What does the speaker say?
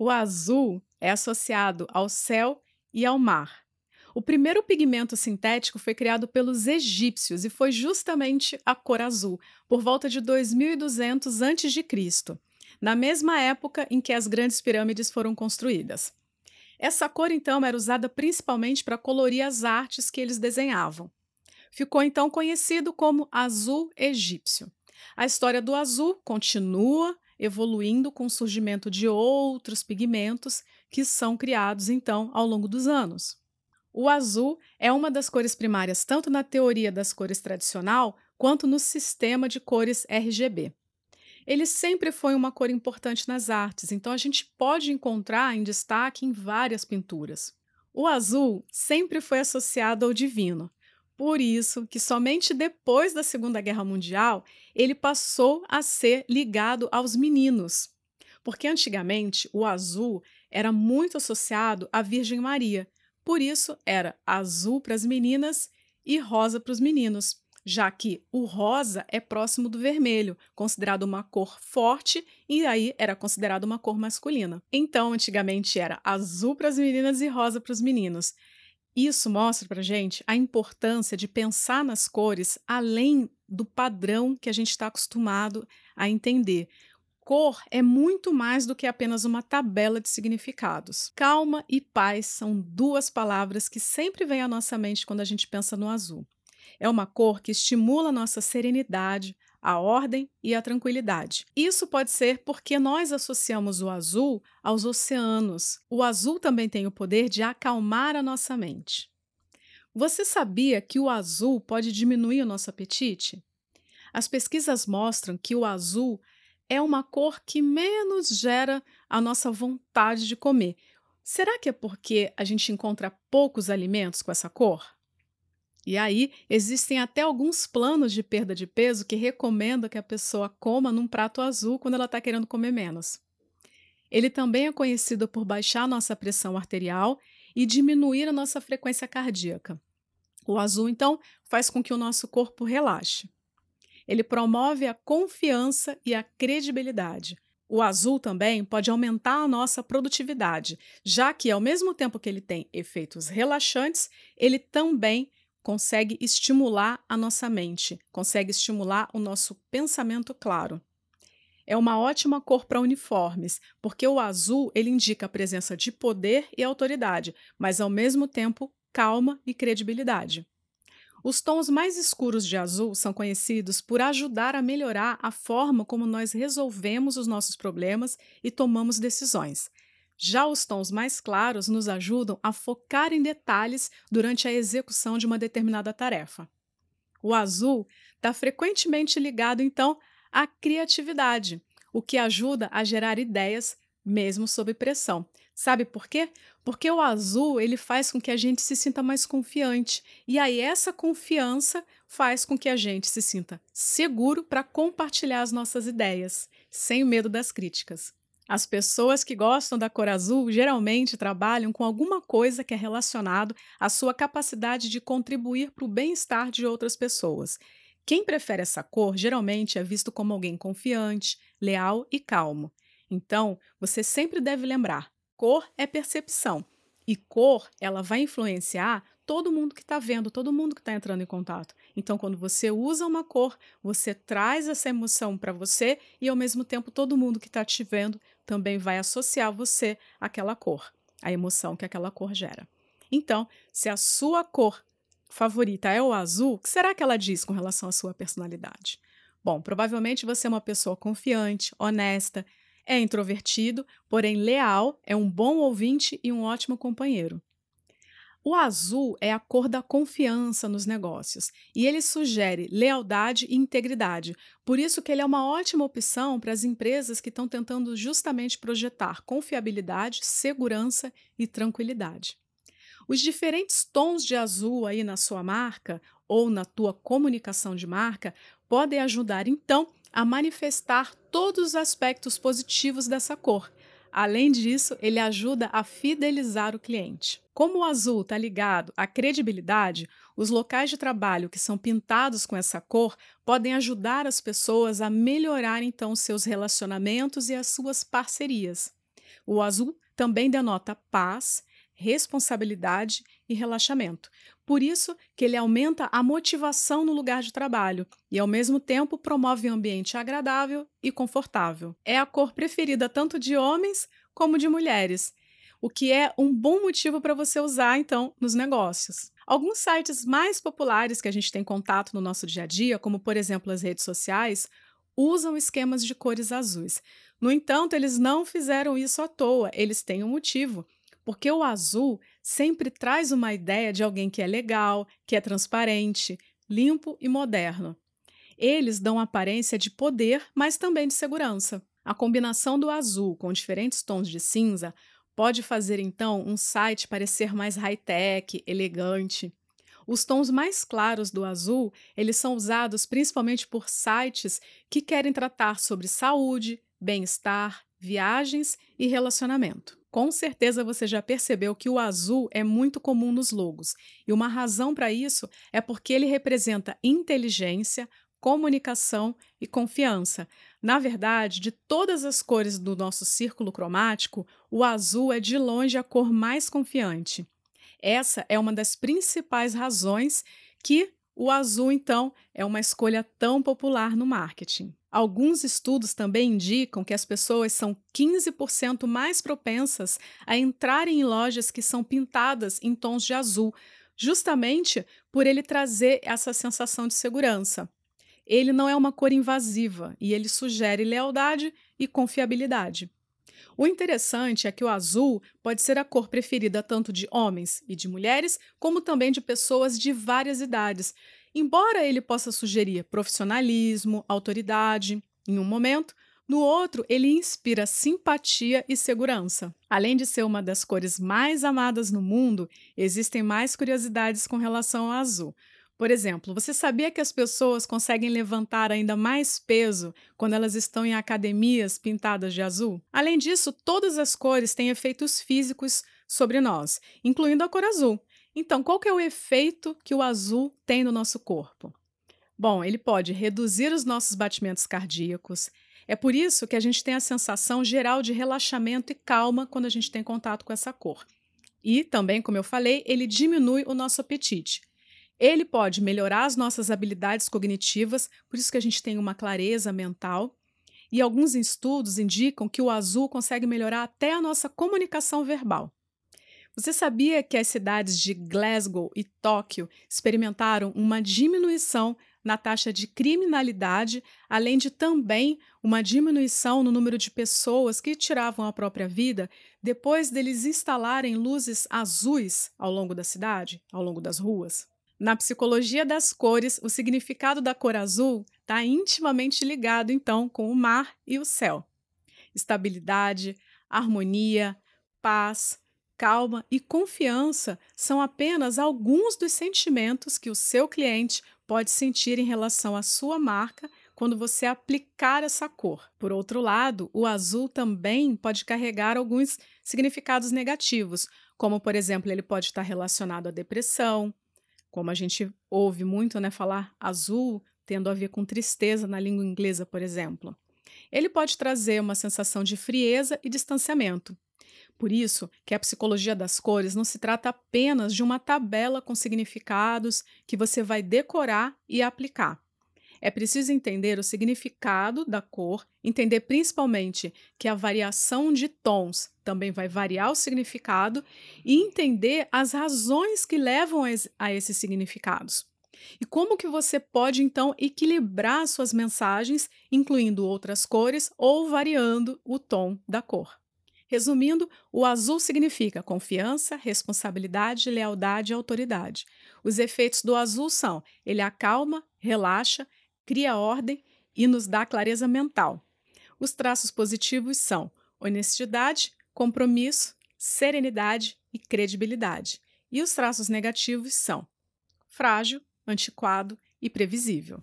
O azul é associado ao céu e ao mar. O primeiro pigmento sintético foi criado pelos egípcios e foi justamente a cor azul, por volta de 2200 a.C., na mesma época em que as grandes pirâmides foram construídas. Essa cor, então, era usada principalmente para colorir as artes que eles desenhavam. Ficou então conhecido como azul egípcio. A história do azul continua evoluindo com o surgimento de outros pigmentos que são criados então ao longo dos anos. O azul é uma das cores primárias tanto na teoria das cores tradicional quanto no sistema de cores RGB. Ele sempre foi uma cor importante nas artes, então a gente pode encontrar em destaque em várias pinturas. O azul sempre foi associado ao divino, por isso que somente depois da Segunda Guerra Mundial ele passou a ser ligado aos meninos. Porque antigamente o azul era muito associado à Virgem Maria. Por isso era azul para as meninas e rosa para os meninos, já que o rosa é próximo do vermelho, considerado uma cor forte e aí era considerado uma cor masculina. Então, antigamente era azul para as meninas e rosa para os meninos. Isso mostra para gente a importância de pensar nas cores além do padrão que a gente está acostumado a entender. Cor é muito mais do que apenas uma tabela de significados. Calma e paz são duas palavras que sempre vêm à nossa mente quando a gente pensa no azul. É uma cor que estimula a nossa serenidade, a ordem e a tranquilidade. Isso pode ser porque nós associamos o azul aos oceanos. O azul também tem o poder de acalmar a nossa mente. Você sabia que o azul pode diminuir o nosso apetite? As pesquisas mostram que o azul é uma cor que menos gera a nossa vontade de comer. Será que é porque a gente encontra poucos alimentos com essa cor? E aí, existem até alguns planos de perda de peso que recomendam que a pessoa coma num prato azul quando ela está querendo comer menos. Ele também é conhecido por baixar nossa pressão arterial e diminuir a nossa frequência cardíaca. O azul, então, faz com que o nosso corpo relaxe. Ele promove a confiança e a credibilidade. O azul também pode aumentar a nossa produtividade, já que, ao mesmo tempo que ele tem efeitos relaxantes, ele também consegue estimular a nossa mente, consegue estimular o nosso pensamento claro. É uma ótima cor para uniformes, porque o azul ele indica a presença de poder e autoridade, mas ao mesmo tempo calma e credibilidade. Os tons mais escuros de azul são conhecidos por ajudar a melhorar a forma como nós resolvemos os nossos problemas e tomamos decisões. Já os tons mais claros nos ajudam a focar em detalhes durante a execução de uma determinada tarefa. O azul está frequentemente ligado, então, à criatividade, o que ajuda a gerar ideias mesmo sob pressão. Sabe por quê? Porque o azul ele faz com que a gente se sinta mais confiante e aí essa confiança faz com que a gente se sinta seguro para compartilhar as nossas ideias, sem medo das críticas. As pessoas que gostam da cor azul geralmente trabalham com alguma coisa que é relacionado à sua capacidade de contribuir para o bem-estar de outras pessoas. Quem prefere essa cor geralmente é visto como alguém confiante, leal e calmo. Então, você sempre deve lembrar: cor é percepção. E cor, ela vai influenciar todo mundo que está vendo, todo mundo que está entrando em contato. Então, quando você usa uma cor, você traz essa emoção para você e, ao mesmo tempo, todo mundo que está te vendo também vai associar você àquela cor, a emoção que aquela cor gera. Então, se a sua cor favorita é o azul, o que será que ela diz com relação à sua personalidade? Bom, provavelmente você é uma pessoa confiante, honesta, é introvertido, porém leal, é um bom ouvinte e um ótimo companheiro. O azul é a cor da confiança nos negócios e ele sugere lealdade e integridade. Por isso que ele é uma ótima opção para as empresas que estão tentando justamente projetar confiabilidade, segurança e tranquilidade. Os diferentes tons de azul aí na sua marca ou na tua comunicação de marca podem ajudar então a manifestar todos os aspectos positivos dessa cor Além disso, ele ajuda a fidelizar o cliente. Como o azul está ligado à credibilidade, os locais de trabalho que são pintados com essa cor podem ajudar as pessoas a melhorar então seus relacionamentos e as suas parcerias. O azul também denota paz, responsabilidade e relaxamento. Por isso que ele aumenta a motivação no lugar de trabalho e, ao mesmo tempo, promove um ambiente agradável e confortável. É a cor preferida tanto de homens como de mulheres, o que é um bom motivo para você usar, então, nos negócios. Alguns sites mais populares que a gente tem contato no nosso dia a dia, como por exemplo as redes sociais, usam esquemas de cores azuis. No entanto, eles não fizeram isso à toa, eles têm um motivo. Porque o azul sempre traz uma ideia de alguém que é legal, que é transparente, limpo e moderno. Eles dão aparência de poder, mas também de segurança. A combinação do azul com diferentes tons de cinza pode fazer então um site parecer mais high-tech, elegante. Os tons mais claros do azul, eles são usados principalmente por sites que querem tratar sobre saúde, bem-estar, viagens e relacionamento. Com certeza você já percebeu que o azul é muito comum nos logos, e uma razão para isso é porque ele representa inteligência, comunicação e confiança. Na verdade, de todas as cores do nosso círculo cromático, o azul é de longe a cor mais confiante. Essa é uma das principais razões que o azul, então, é uma escolha tão popular no marketing. Alguns estudos também indicam que as pessoas são 15% mais propensas a entrarem em lojas que são pintadas em tons de azul, justamente por ele trazer essa sensação de segurança. Ele não é uma cor invasiva e ele sugere lealdade e confiabilidade. O interessante é que o azul pode ser a cor preferida tanto de homens e de mulheres, como também de pessoas de várias idades, embora ele possa sugerir profissionalismo, autoridade em um momento, no outro, ele inspira simpatia e segurança. Além de ser uma das cores mais amadas no mundo, existem mais curiosidades com relação ao azul. Por exemplo, você sabia que as pessoas conseguem levantar ainda mais peso quando elas estão em academias pintadas de azul? Além disso, todas as cores têm efeitos físicos sobre nós, incluindo a cor azul. Então, qual que é o efeito que o azul tem no nosso corpo? Bom, ele pode reduzir os nossos batimentos cardíacos. É por isso que a gente tem a sensação geral de relaxamento e calma quando a gente tem contato com essa cor. E também, como eu falei, ele diminui o nosso apetite. Ele pode melhorar as nossas habilidades cognitivas, por isso que a gente tem uma clareza mental. E alguns estudos indicam que o azul consegue melhorar até a nossa comunicação verbal. Você sabia que as cidades de Glasgow e Tóquio experimentaram uma diminuição na taxa de criminalidade, além de também uma diminuição no número de pessoas que tiravam a própria vida depois deles instalarem luzes azuis ao longo da cidade, ao longo das ruas? Na psicologia das cores, o significado da cor azul está intimamente ligado, então, com o mar e o céu. Estabilidade, harmonia, paz, calma e confiança são apenas alguns dos sentimentos que o seu cliente pode sentir em relação à sua marca quando você aplicar essa cor. Por outro lado, o azul também pode carregar alguns significados negativos, como, por exemplo, ele pode estar relacionado à depressão, como a gente ouve muito né, falar azul, tendo a ver com tristeza na língua inglesa, por exemplo. Ele pode trazer uma sensação de frieza e distanciamento. Por isso que a psicologia das cores não se trata apenas de uma tabela com significados que você vai decorar e aplicar. É preciso entender o significado da cor, entender principalmente que a variação de tons também vai variar o significado e entender as razões que levam a esses significados. E como que você pode então equilibrar suas mensagens, incluindo outras cores ou variando o tom da cor. Resumindo, o azul significa confiança, responsabilidade, lealdade e autoridade. Os efeitos do azul são: ele acalma, relaxa, cria ordem e nos dá clareza mental. Os traços positivos são honestidade, compromisso, serenidade e credibilidade. E os traços negativos são frágil, antiquado e previsível.